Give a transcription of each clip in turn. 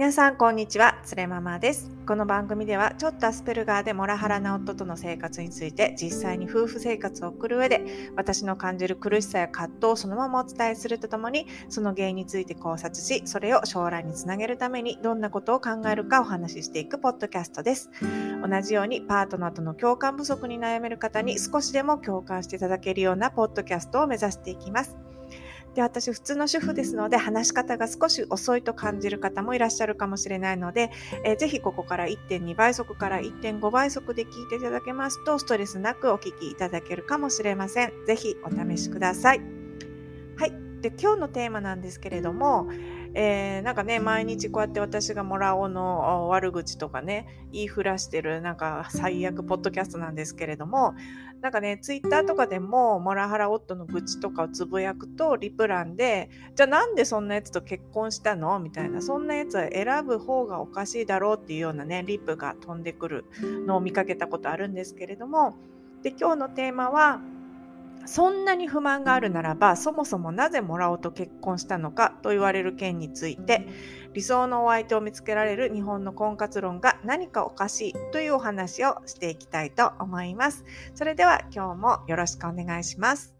皆さんこんにちは、つれママです。この番組ではちょっとアスペルガーでモラハラな夫との生活について実際に夫婦生活を送る上で私の感じる苦しさや葛藤をそのままお伝えするとともにその原因について考察しそれを将来につなげるためにどんなことを考えるかお話ししていくポッドキャストです。同じようにパートナーとの共感不足に悩める方に少しでも共感していただけるようなポッドキャストを目指していきます。で、私、普通の主婦ですので、話し方が少し遅いと感じる方もいらっしゃるかもしれないので、えー、ぜひここから1.2倍速から1.5倍速で聞いていただけますと、ストレスなくお聞きいただけるかもしれません。ぜひお試しください。はい。で、今日のテーマなんですけれども、えー、なんかね、毎日こうやって私がもらおうの悪口とかね、言いふらしてる、なんか最悪ポッドキャストなんですけれども、なんかね、ツイッターとかでも、モラハラ夫の愚痴とかをつぶやくと、リプランで、じゃあなんでそんなやつと結婚したの？みたいな、そんなやつは選ぶ方がおかしいだろうっていうようなね、リップが飛んでくるのを見かけたことあるんですけれども、で、今日のテーマは、そんなに不満があるならば、そもそもなぜもらおうと結婚したのかと言われる件について、理想のお相手を見つけられる日本の婚活論が何かおかしいというお話をしていきたいと思います。それでは今日もよろしくお願いします。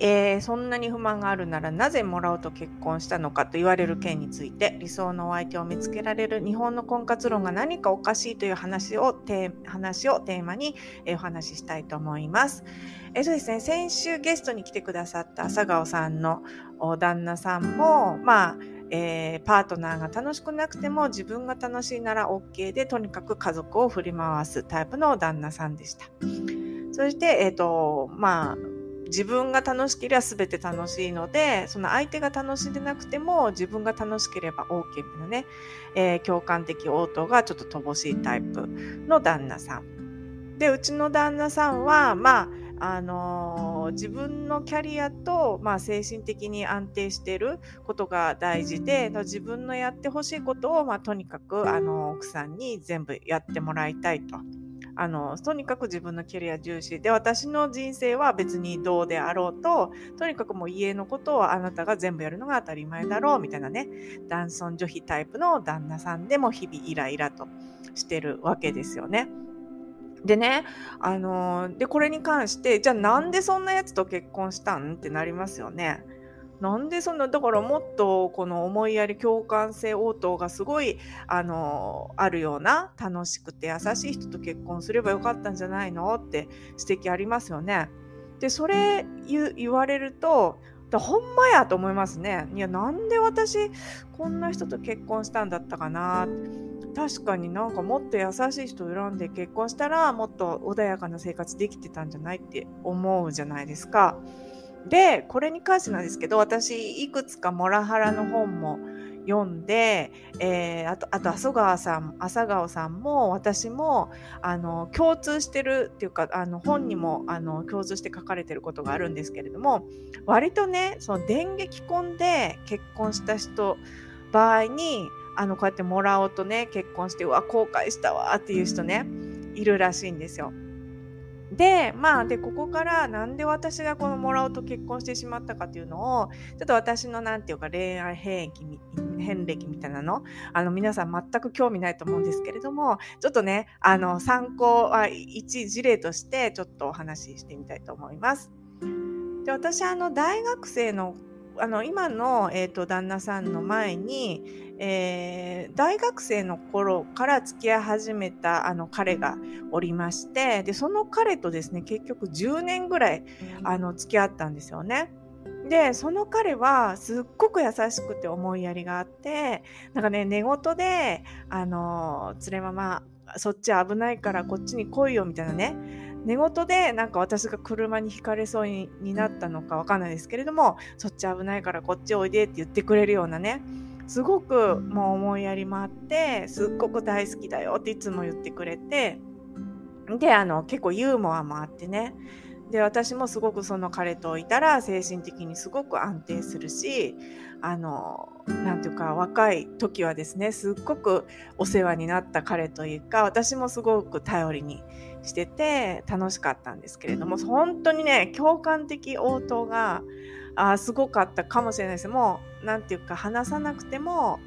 えー、そんなに不満があるならなぜもらうと結婚したのかと言われる件について理想のお相手を見つけられる日本の婚活論が何かおかしいという話をテ話をテーマに、えー、お話ししたいと思います。えー、そうですね、先週ゲストに来てくださった朝顔さんの旦那さんも、まあ、えー、パートナーが楽しくなくても自分が楽しいなら OK でとにかく家族を振り回すタイプの旦那さんでした。そして、えっ、ー、と、まあ、自分が楽しければ全て楽しいので、その相手が楽しんでなくても自分が楽しければ OK みたいなね、えー、共感的応答がちょっと乏しいタイプの旦那さん。で、うちの旦那さんは、まあ、あのー、自分のキャリアと、まあ、精神的に安定していることが大事で、自分のやってほしいことを、まあ、とにかく、あの奥さんに全部やってもらいたいと。あのとにかく自分のキャリア重視で私の人生は別にどうであろうととにかくもう家のことをあなたが全部やるのが当たり前だろうみたいなね男尊女卑タイプの旦那さんでも日々イライラとしてるわけですよね。でね、あの、で、これに関して、じゃあなんでそんなやつと結婚したん？ってなりますよね。なんでそんな、だからもっとこの思いやり共感性応答がすごい、あの、あるような楽しくて優しい人と結婚すればよかったんじゃないのって指摘ありますよね。で、それ言われると、だほんまやと思いますね。いや、なんで私こんな人と結婚したんだったかな。確かになんかもっと優しい人を選んで結婚したらもっと穏やかな生活できてたんじゃないって思うじゃないですか。で、これに関してなんですけど、私、いくつかモラハラの本も読んで、えー、あと、あと、浅川さん、朝顔さんも、私も、あの、共通してるっていうか、あの、本にも、あの、共通して書かれてることがあるんですけれども、割とね、その電撃婚で結婚した人、場合に、あの、こうやってもらおうとね、結婚して、うわ、後悔したわっていう人ね、いるらしいんですよ。で、まあ、で、ここからなんで私がこのもらおうと結婚してしまったかっていうのを、ちょっと私のなんていうか恋愛変歴変歴みたいなの、あの、皆さん全く興味ないと思うんですけれども、ちょっとね、あの、参考、あ一事例としてちょっとお話ししてみたいと思います。で、私、あの、大学生のあの今の、えーと、旦那さんの前に、えー、大学生の頃から付き合い始めたあの彼がおりましてでその彼とですね結局10年ぐらいあの付き合ったんですよね。でその彼はすっごく優しくて思いやりがあってなんかね寝言で「あの連れままそっち危ないからこっちに来いよ」みたいなね寝言でなんか私が車にひかれそうになったのかわかんないですけれどもそっち危ないからこっちおいでって言ってくれるようなねすごくもう思いやりもあってすっごく大好きだよっていつも言ってくれてであの結構ユーモアもあってね。で私もすごくその彼といたら精神的にすごく安定するしあのなんていうか若い時はですねすっごくお世話になった彼というか私もすごく頼りにしてて楽しかったんですけれども本当にね共感的応答があすごかったかもしれないです。もうなんていうか話さなくても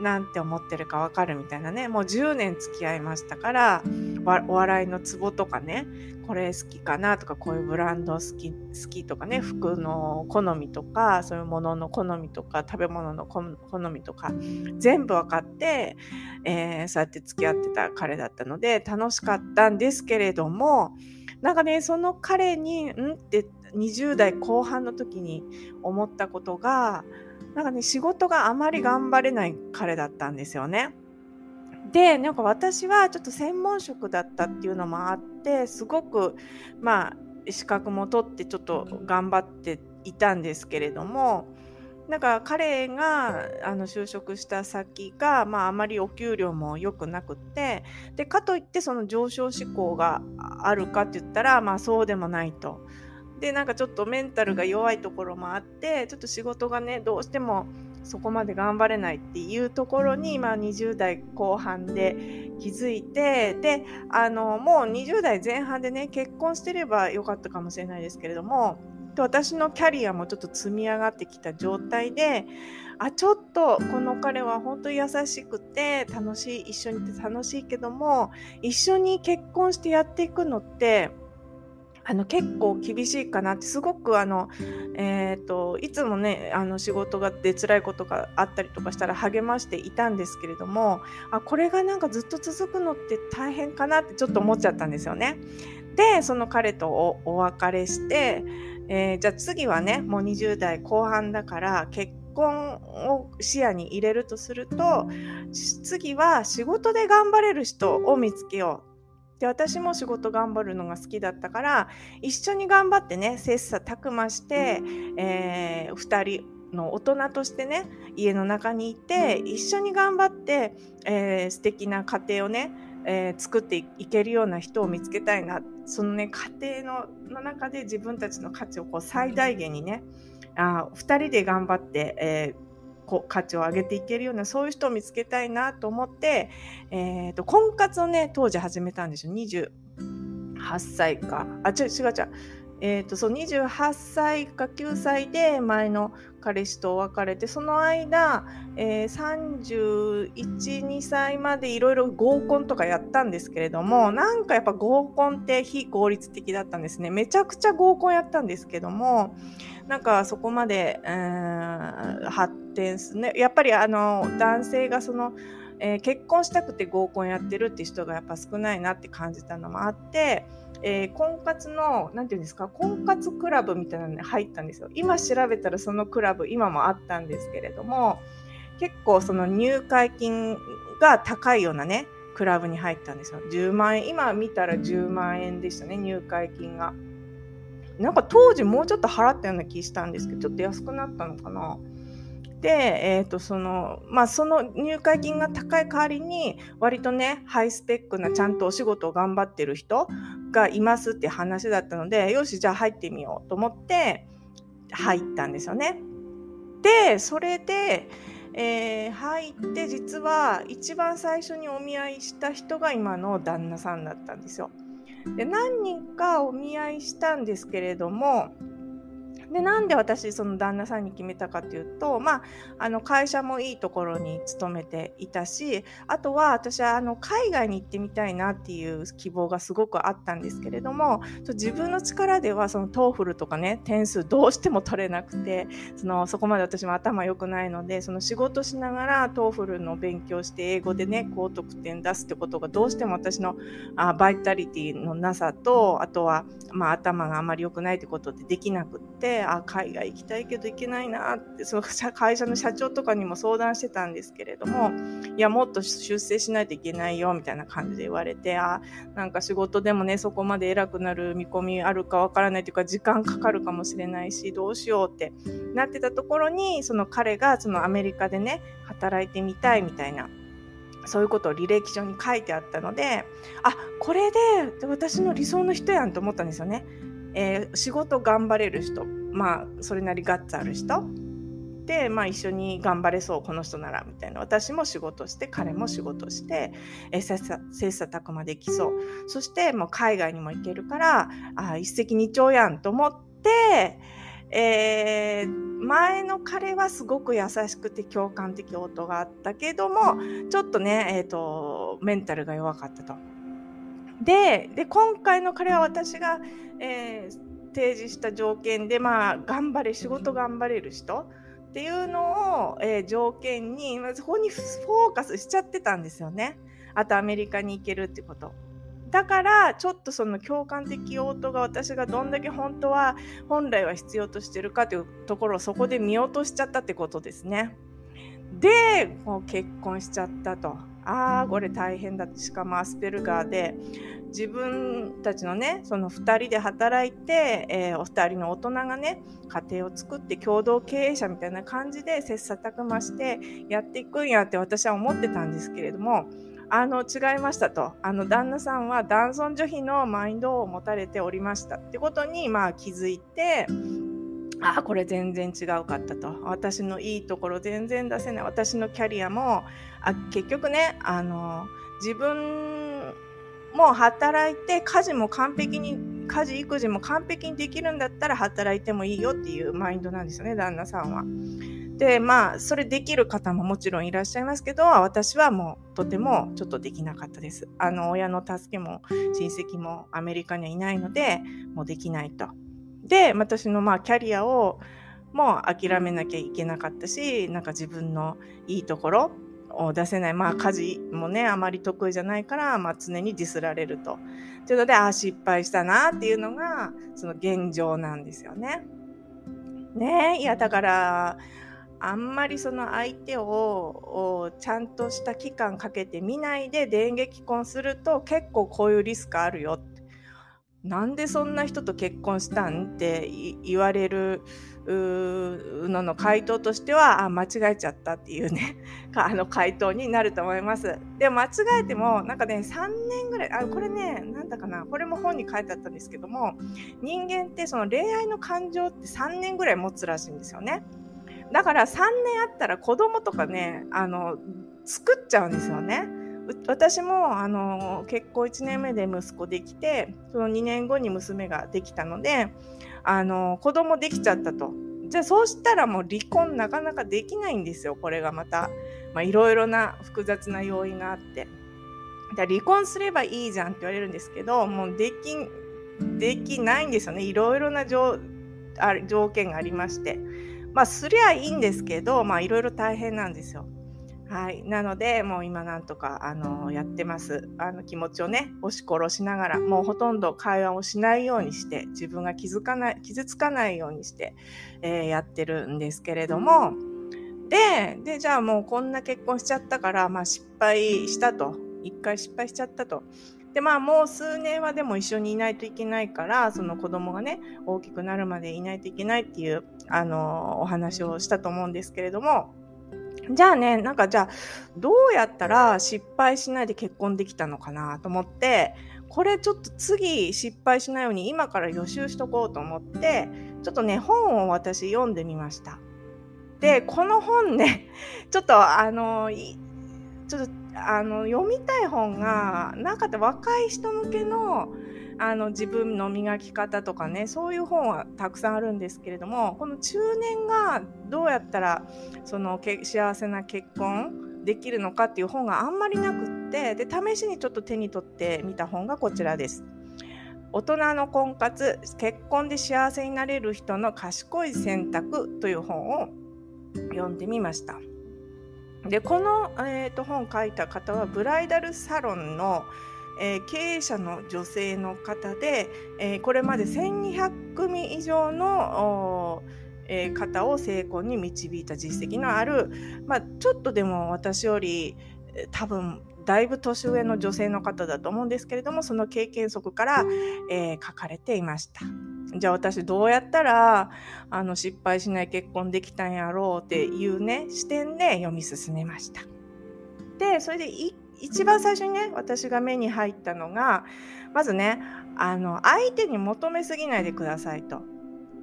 なんて思ってるかわかるみたいなね。もう10年付き合いましたからお笑いのツボとかねこれ好きかなとかこういうブランド好き好きとかね服の好みとかそういうものの好みとか食べ物の好みとか全部分かって、えー、そうやって付き合ってた彼だったので楽しかったんですけれどもなんかねその彼にんって20代後半の時に思ったことがなんかね、仕事があまり頑張れない彼だったんですよね。で、なんか私はちょっと専門職だったっていうのもあって、すごく、まあ、資格も取ってちょっと頑張っていたんですけれども、なんか彼があの就職した先が、まあ、あまりお給料も良くなくってでかといってその上昇志向があるかって言ったら、まあ、そうでもないと。でなんかちょっとメンタルが弱いところもあってちょっと仕事がねどうしてもそこまで頑張れないっていうところに、まあ、20代後半で気づいてであのもう20代前半でね結婚してればよかったかもしれないですけれども私のキャリアもちょっと積み上がってきた状態であちょっとこの彼は本当に優しくて楽しい一緒にいて楽しいけども一緒に結婚してやっていくのってあの結構厳しいかなってすごくあの、えーと、いつもねあの仕事がで辛いことがあったりとかしたら励ましていたんですけれどもあこれがなんかずっと続くのって大変かなってちょっと思っちゃったんですよね。でその彼とお別れして、えー、じゃあ次はねもう20代後半だから結婚を視野に入れるとすると次は仕事で頑張れる人を見つけようで私も仕事頑張るのが好きだったから一緒に頑張ってね切磋琢磨して、えー、2人の大人としてね家の中にいて一緒に頑張って、えー、素敵な家庭をね、えー、作っていけるような人を見つけたいな。そのね家庭のの中で自分たちの価値をこう最大限にねあ2人で頑張って、えーこ価値を上げていけるようなそういう人を見つけたいなと思って、えーと、婚活をね当時始めたんですよ。28歳か。あ違う違う違う。えーと、そう28歳か9歳で前の彼氏と別れてその間、えー、312歳までいろいろ合コンとかやったんですけれどもなんかやっぱ合コンって非効率的だったんですね。めちゃくちゃ合コンやったんですけどもなんかそこまで、発展すねやっぱりあの男性がその、えー、結婚したくて合コンやってるって人がやっぱ少ないなって感じたのもあって、えー、婚活の何て言うんですか婚活クラブみたいなのに入ったんですよ今調べたらそのクラブ今もあったんですけれども結構その入会金が高いようなねクラブに入ったんですよ10万円今見たら10万円でしたね入会金が。なんか当時もうちょっと払ったような気したんですけど、ちょっと安くなったのかな。で、え、ー、と、その、まあ、その入会金が高い代わりに、割とね、ハイスペックなちゃんとお仕事を頑張ってる人がいますって話だったので、よし、じゃあ入ってみようと思って、入ったんですよね。で、それで、えー、入って実は一番最初にお見合いした人が今の旦那さんだったんですよ。で何人かお見合いしたんですけれどもでなんで私その旦那さんに決めたかというと、まあ、あの会社もいいところに勤めていたしあとは私はあの海外に行ってみたいなっていう希望がすごくあったんですけれども自分の力ではその TOEFL とかね点数どうしても取れなくてそのそこまで私も頭良くないのでその仕事しながら TOEFL の勉強して英語でね高得点出すってことがどうしても私のあバイタリティのなさとあとは、まあ、頭があまり良くないってことでできなくってあ海外行きたいけど行けないなってその会社の社長とかにも相談してたんですけれどもいやもっと出世しないといけないよみたいな感じで言われてあなんか仕事でもねそこまで偉くなる見込みあるかわからないというか時間かかるかもしれないしどうしようってなってたところにその彼がそのアメリカでね働いてみたいみたいなそういうことを履歴書に書いてあったのであこれで私の理想の人やんと思ったんですよね。えー、仕事頑張れる人まあそれなりガッツある人。で、まあ、一緒に頑張れそうこの人ならみたいな。私も仕事して彼も仕事して、え、切磋琢磨できそう。そしてもう海外にも行けるからあ一石二鳥やんと思ってえー、前の彼はすごく優しくて共感的応答があったけども、ちょっとね、えっ、ー、と、メンタルが弱かったと。で、で、今回の彼は私が、えー、提示した条件で、まあ、頑張れ、仕事頑張れる人っていうのを、えー、条件に、まずここにフォーカスしちゃってたんですよね。あとアメリカに行けるってこと。だからちょっとその共感的応答が私がどんだけ本当は本来は必要としてるかというところをそこで見落としちゃったってことですね。で結婚しちゃったと。ああこれ大変だしかもアスペルガーで自分たちのねその2人で働いて、えー、お二人の大人がね家庭を作って共同経営者みたいな感じで切磋琢磨してやっていくんやって私は思ってたんですけれどもあの違いましたと。あの旦那さんは男尊女卑のマインドを持たれておりましたってことにまあ気づいてあこれ全然違うかったと。私のいいところ全然出せない。私のキャリアもあ結局ねあの自分も働いて家事も完璧に家事育児も完璧にできるんだったら働いてもいいよっていうマインドなんですよね旦那さんは。でまあそれできる方ももちろんいらっしゃいますけど私はもうとてもちょっとできなかったです。あの親の助けも親戚もアメリカにはいないのでもうできないと。で私のまあキャリアをもう諦めなきゃいけなかったしなんか自分のいいところを出せないまあ家事もねあまり得意じゃないから、まあ、常にディスられるとというのでああ失敗したなっていうのがその現状なんですよね。ねいやだからあんまりその相手をちゃんとした期間かけて見ないで電撃婚すると結構こういうリスクあるよってなんでそんな人と結婚したん？って言われるのの回答としてはあ間違えちゃったっていうね あの回答になると思います。で間違えてもなんかね3年ぐらいあこれねなんだかなこれも本に書いてあったんですけども人間ってその恋愛の感情って3年ぐらい持つらしいんですよね。だから3年あったら子供とかね、あの、作っちゃうんですよね。私もあの結婚1年目で息子できてその2年後に娘ができたのであの子供できちゃったと。じゃあそうしたらもう離婚なかなかできないんですよこれがまた。いろいろな複雑な要因があって。離婚すればいいじゃんって言われるんですけどもうできできないんですよね。いろいろな条件がありまして。まあ、すりゃいいんですけど、まあ、いろいろ大変なんですよ。はい。なので、もう今なんとか、あの、やってます。あの、気持ちをね、押し殺しながら、もうほとんど会話をしないようにして、自分が気づかない、傷つかないようにして、えー、やってるんですけれども、で、で、じゃあもうこんな結婚しちゃったから、まあ失敗したと。一回失敗しちゃったと。でまあもう数年はでも一緒にいないといけないからその子供がね大きくなるまでいないといけないっていうあのお話をしたと思うんですけれどもじゃあねなんかじゃあどうやったら失敗しないで結婚できたのかなと思ってこれちょっと次失敗しないように今から予習しとこうと思ってちょっとね本を私読んでみました。でこの本ねちょっとあのちょっとあの読みたい本がなんかった若い人向けのあの自分の磨き方とかねそういう本はたくさんあるんですけれどもこの中年がどうやったらその幸せな結婚できるのかっていう本があんまりなくってで試しにちょっと手に取ってみた本がこちらです。大人の婚活結婚で幸せになれる人の賢い選択という本を読んでみました。でこの、えーと、本書いた方はブライダルサロンの、えー、経営者の女性の方で、えー、これまで1200組以上の、えー、方を成功に導いた実績のある、まあ、ちょっとでも私より多分だいぶ年上の女性の方だと思うんですけれどもその経験則から、えー、書かれていました。じゃあ私どうやったらあの失敗しない結婚できたんやろうっていうね視点で読み進めました。でそれで一一番最初にね私が目に入ったのがまずねあの相手に求めすぎないでくださいと。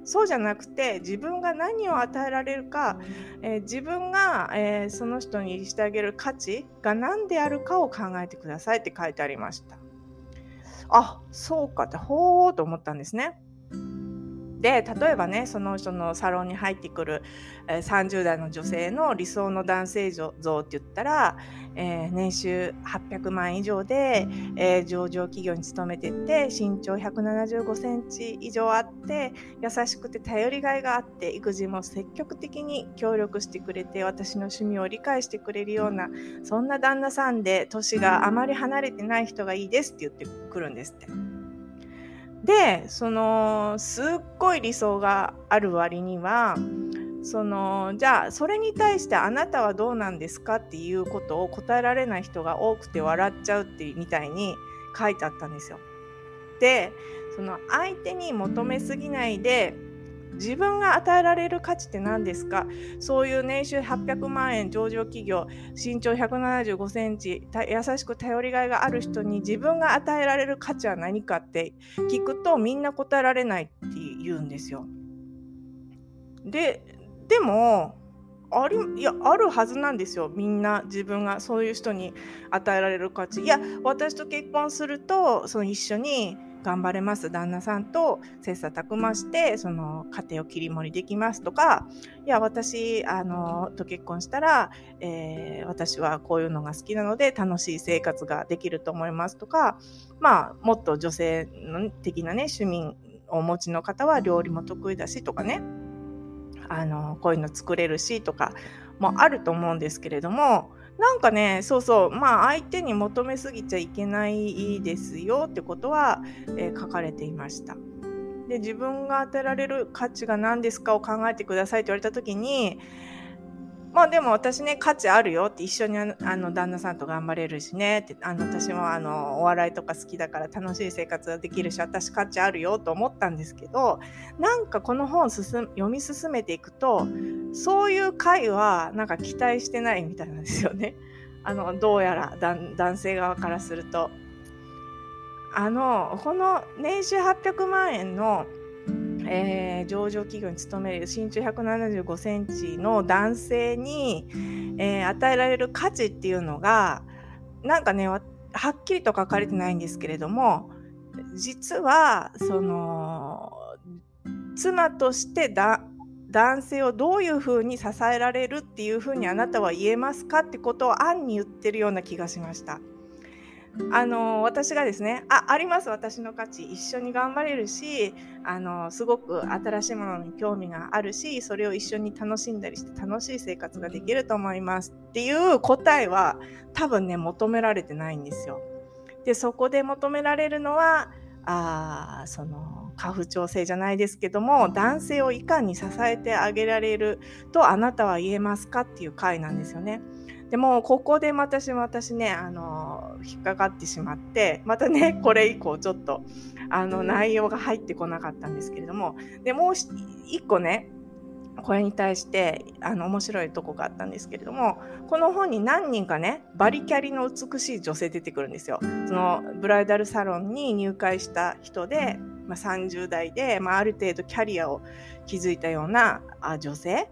そうじゃなくて自分が何を与えられるか、えー、自分が、えー、その人にしてあげる価値が何であるかを考えてくださいって書いてありました。あそうかってほーと思ったんですね。で例えばねその人のサロンに入ってくる、えー、30代の女性の理想の男性像って言ったら、えー、年収800万以上で、えー、上場企業に勤めてて身長175センチ以上あって優しくて頼りがいがあって育児も積極的に協力してくれて私の趣味を理解してくれるようなそんな旦那さんで年があまり離れてない人がいいですって言ってくるんですって。でそのすっごい理想がある割にはそのじゃあそれに対してあなたはどうなんですかっていうことを答えられない人が多くて笑っちゃうってみたいに書いてあったんですよ。でその相手に求めすぎないで自分が与えられる価値って何ですか？そういう年収800万円上場企業身長175センチ優しく頼りがいがある人に自分が与えられる価値は何かって聞くとみんな答えられないって言うんですよ。ででもありいやあるはずなんですよ。みんな自分がそういう人に与えられる価値。いや私と結婚するとその一緒に頑張れます。旦那さんと切磋琢磨してその家庭を切り盛りできますとかいや私あのと結婚したら、えー、私はこういうのが好きなので楽しい生活ができると思いますとかまあもっと女性的なね趣味をお持ちの方は料理も得意だしとかねあのこういうの作れるしとかもあると思うんですけれどもなんかねそうそうまあ相手に求めすぎちゃいけないですよってことは、えー、書かれていました。で自分が与えられる価値が何ですかを考えてくださいって言われた時にまあでも私ね価値あるよって一緒にあの旦那さんと頑張れるしねってあの私もあのお笑いとか好きだから楽しい生活ができるし私価値あるよと思ったんですけどなんかこの本進読み進めていくとそういう回はなんか期待してないみたいなんですよね。あのどうやら男性側からすると。あのこの年収800万円の、えー、上場企業に勤める身長175センチの男性に、えー、与えられる価値っていうのがなんかねはっきりと書かれてないんですけれども実はその妻としてだ男性をどういうふうに支えられるっていうふうにあなたは言えますかってことを暗に言ってるような気がしました。あの私がですねああります私の価値一緒に頑張れるしあのすごく新しいものに興味があるしそれを一緒に楽しんだりして楽しい生活ができると思いますっていう答えは多分ね求められてないんですよ。でそこで求められるのはあその家父長制じゃないですけども男性をいかに支えてあげられるとあなたは言えますかっていう回なんですよね。でもここで私私ねあの引っかかってしまってまたねこれ以降ちょっとあの内容が入ってこなかったんですけれどもでもう一個ねこれに対してあの面白いとこがあったんですけれどもこの本に何人かねバリキャリの美しい女性出てくるんですよ。そのブライダルサロンに入会した人で、まあ、30代で、まあ、ある程度キャリアを築いたようなあ女性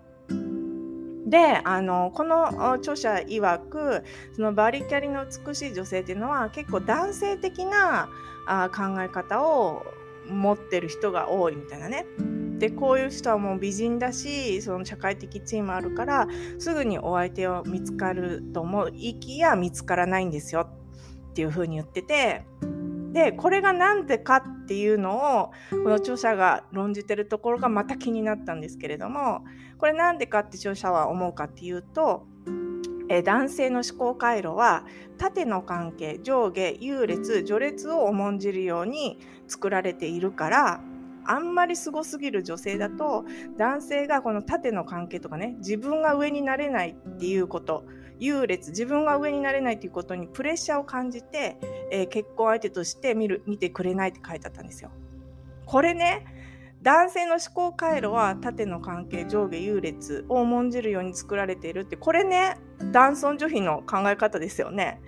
であのこの著者曰くそのバリキャリの美しい女性っていうのは結構男性的なあ考え方を持ってる人が多いみたいなね。でこういう人はもう美人だしその社会的地位もあるからすぐにお相手を見つかると思いきや見つからないんですよっていうふうに言っててでこれが何でかっていうのをこの著者が論じてるところがまた気になったんですけれどもこれ何でかって著者は思うかっていうとえ男性の思考回路は縦の関係上下優劣序列を重んじるように作られているからあんまりすごすぎる女性だと男性がこの縦の関係とかね自分が上になれないっていうこと優劣自分が上になれないっていうことにプレッシャーを感じて、えー、結婚相手として見る見てくれないって書いてあったんですよ。これね男性の思考回路は縦の関係上下優劣を重んじるように作られているってこれね男尊女卑の考え方ですよね。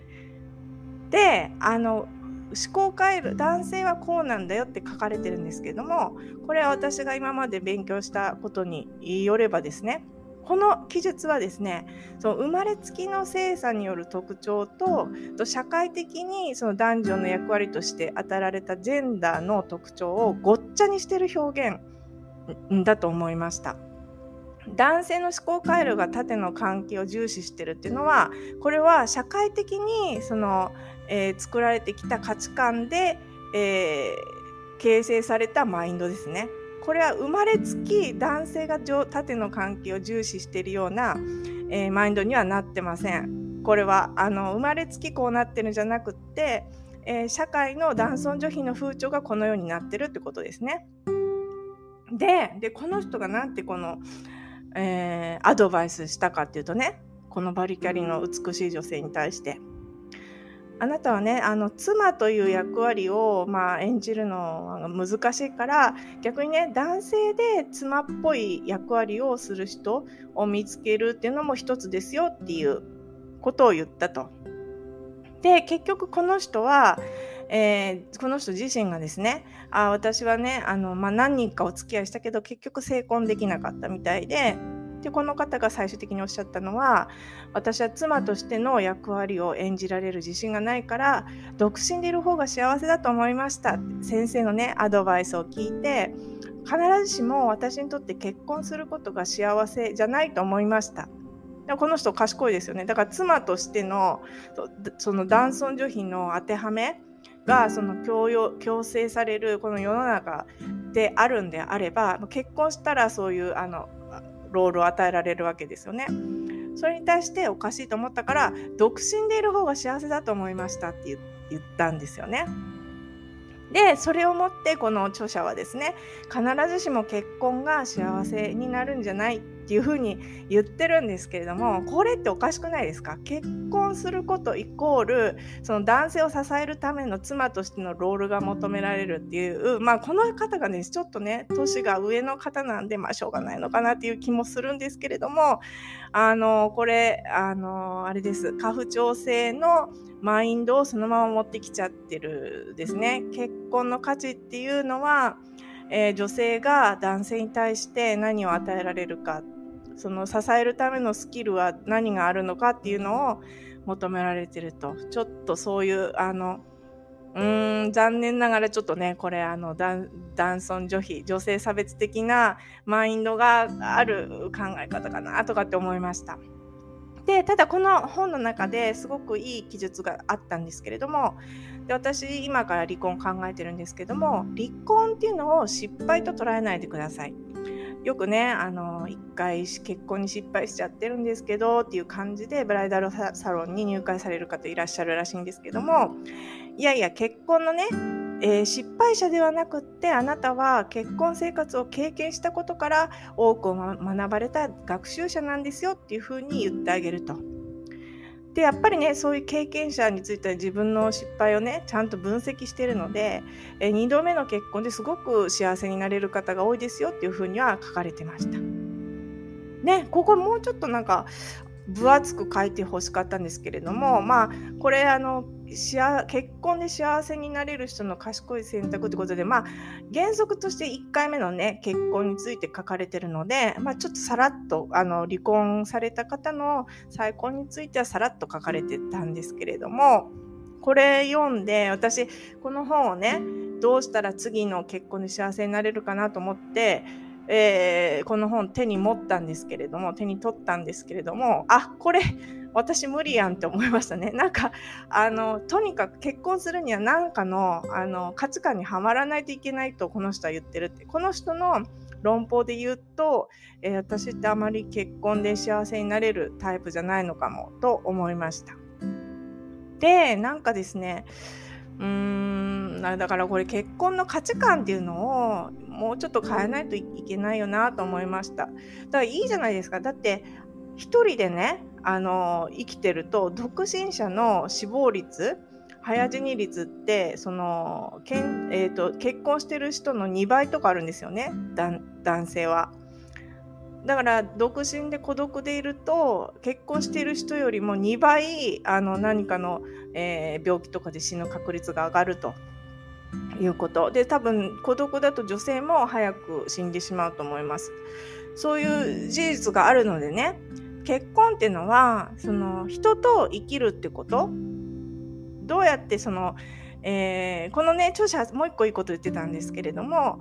であの思考回路男性はこうなんだよって書かれてるんですけどもこれは私が今まで勉強したことによればですねこの記述はですねその生まれつきの性差による特徴とと社会的にその男女の役割として与えられたジェンダーの特徴をごっちゃにしてる表現だと思いました。男性の思考回路が縦の関係を重視してるっていうのはこれは社会的にその、えー、作られてきた価値観で、えー、形成されたマインドですね。これは生まれつき男性が縦の関係を重視しているような、えー、マインドにはなってません。これはあの生まれつきこうなってるんじゃなくって、えー、社会の男尊女卑の風潮がこのようになってるってことですね。ででこの人がなんてこの、えー、アドバイスしたかっていうとねこのバリキャリの美しい女性に対して。あなたはねあの妻という役割を、まあ、演じるのが難しいから逆にね男性で妻っぽい役割をする人を見つけるっていうのも一つですよっていうことを言ったと。で結局この人は、えー、この人自身がですねあ私はねあの、まあ、何人かお付き合いしたけど結局成婚できなかったみたいででこの方が最終的におっしゃったのは私は妻としての役割を演じられる自信がないから独身でいる方が幸せだと思いました。先生のねアドバイスを聞いて必ずしも私にとって結婚することが幸せじゃないと思いました。この人賢いですよね。だから妻としてのその男尊女卑の当てはめがその強要強制されるこの世の中であるんであれば結婚したらそういうあのロールを与えられるわけですよね。それに対しておかしいと思ったから独身でいる方が幸せだと思いましたって言ったんですよね。でそれをもってこの著者はですね必ずしも結婚が幸せになるんじゃないっていうふうに言ってるんですけれどもこれっておかしくないですか？結婚することイコールその男性を支えるための妻としてのロールが求められるっていうまあこの方がねちょっとね年が上の方なんでまあしょうがないのかなっていう気もするんですけれどもあのこれあのあれです。家父長制のマインドをそのまま持ってきちゃってるですね。結婚の価値っていうのはえー、女性が男性に対して何を与えられるかその支えるためのスキルは何があるのかっていうのを求められてるとちょっとそういうあのうーん残念ながらちょっとねこれあの男尊女卑女性差別的なマインドがある考え方かなとかって思いました。でただこの本の中ですごくいい記述があったんですけれどもで私今から離婚考えてるんですけども離婚っていうのを失敗と捉えないでください。よくねあの一回結婚に失敗しちゃってるんですけどっていう感じでブライダルサロンに入会される方いらっしゃるらしいんですけどもいやいや結婚のねえー、失敗者ではなくってあなたは結婚生活を経験したことから多くを学ばれた学習者なんですよっていうふうに言ってあげると。でやっぱりねそういう経験者については自分の失敗をねちゃんと分析してるので、え2度目の結婚ですごく幸せになれる方が多いですよっていうふうには書かれてました。ねここもうちょっとなんか分厚く書いてほしかったんですけれどもまあこれあの結婚で幸せになれる人の賢い選択ということで、まあ、原則として1回目の、ね、結婚について書かれてるので、まあ、ちょっとさらっとあの離婚された方の再婚についてはさらっと書かれてたんですけれどもこれ読んで私この本をねどうしたら次の結婚で幸せになれるかなと思ってえー、この本手に持ったんですけれども手に取ったんですけれどもあこれ私無理やんって思いましたね。なんかあのとにかく結婚するには何かのあの価値観にはまらないといけないとこの人は言ってるって。この人の論法で言うと、えー、私ってあまり結婚で幸せになれるタイプじゃないのかもと思いました。でなんかですねうーんだからこれ結婚の価値観っていうのをもうちょっと変えないといけないよなと思いました。だからいいじゃないですか。だって一人でねあの生きてると独身者の死亡率早死に率ってそのけん、えーと、結婚してる人の2倍とかあるんですよね男性は。だから独身で孤独でいると結婚している人よりも2倍あの何かの、えー、病気とかで死ぬ確率が上がると。いうこと。で多分孤独だと女性も早く死んでしまうと思います。そういう事実があるのでね結婚っていうのはその人と生きるってこと。どうやってその、えー、このね著者もう一個いいこと言ってたんですけれども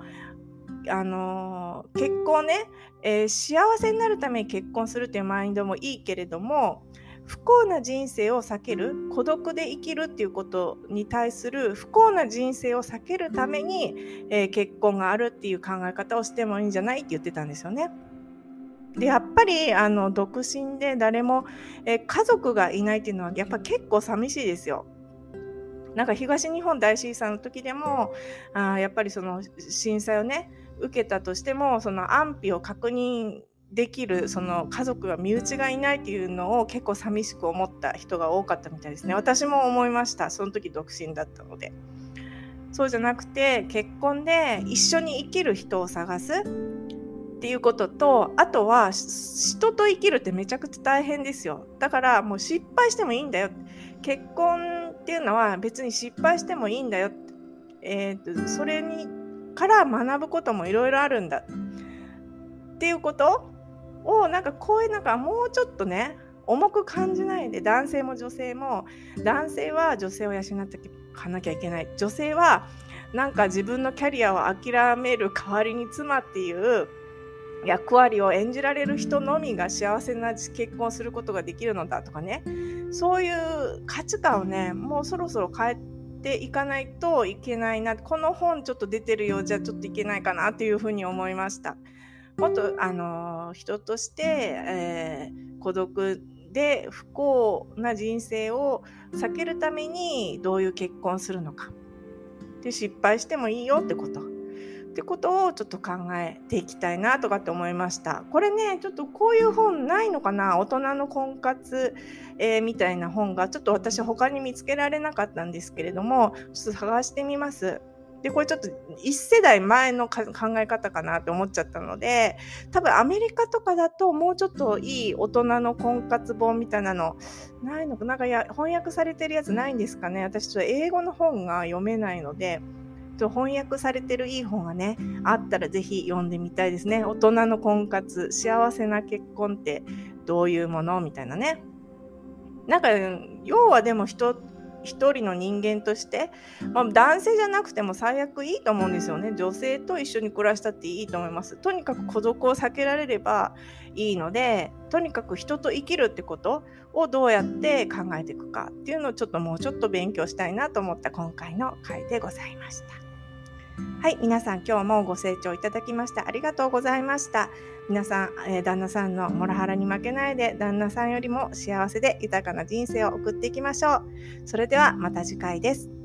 あのー、結婚ね、えー、幸せになるために結婚するっていうマインドもいいけれども不幸な人生を避ける孤独で生きるっていうことに対する不幸な人生を避けるために、えー、結婚があるっていう考え方をしてもいいんじゃないって言ってたんですよね。でやっぱりあの独身で誰も、え、家族がいないっていうのはやっぱ結構寂しいですよ。なんか東日本大震災の時でもあやっぱりその震災をね受けたとしてもその安否を確認できるその家族が身内がいないっていうのを結構寂しく思った人が多かったみたいですね。私も思いました。その時独身だったので。そうじゃなくて結婚で一緒に生きる人を探す。っていうこととあとは人と生きるってめちゃくちゃ大変ですよ。だからもう失敗してもいいんだよ。結婚っていうのは別に失敗してもいいんだよ。えーとそれにから学ぶこともいろいろあるんだ。っていうことをなんかこういうなんかもうちょっとね重く感じないで男性も女性も男性は女性を養っていかなきゃいけない。女性はなんか自分のキャリアを諦める代わりに妻っていう役割を演じられる人のみが幸せな結婚をすることができるのだとかね。そういう価値観をねもうそろそろ変えていかないといけないなこの本ちょっと出てるようじゃちょっといけないかなっていうふうに思いました。もっとあの人として、えー、孤独で不幸な人生を避けるためにどういう結婚するのか。で失敗してもいいよってことってことをちょっと考えていきたいなとかって思いました。これね、ちょっとこういう本ないのかな？大人の婚活、えー、みたいな本がちょっと私他に見つけられなかったんですけれども、ちょっと探してみます。で、これちょっと一世代前の考え方かなって思っちゃったので、多分アメリカとかだともうちょっといい大人の婚活本みたいなのないのか、なんかや翻訳されてるやつないんですかね？私ちょっと英語の本が読めないので、と翻訳されてるいい本がね、あったらぜひ読んでみたいですね。大人の婚活、幸せな結婚ってどういうものみたいなね。なんか、要はでも人一人の人間として、まあ、男性じゃなくても最悪いいと思うんですよね女性と一緒に暮らしたっていいと思いますとにかく孤独を避けられればいいのでとにかく人と生きるってことをどうやって考えていくかっていうのをちょっともうちょっと勉強したいなと思った今回の回でございました。はい、皆さん今日もご清聴いただきましてありがとうございました。皆さん、えー、旦那さんのモラハラに負けないで、旦那さんよりも幸せで豊かな人生を送っていきましょう。それではまた次回です。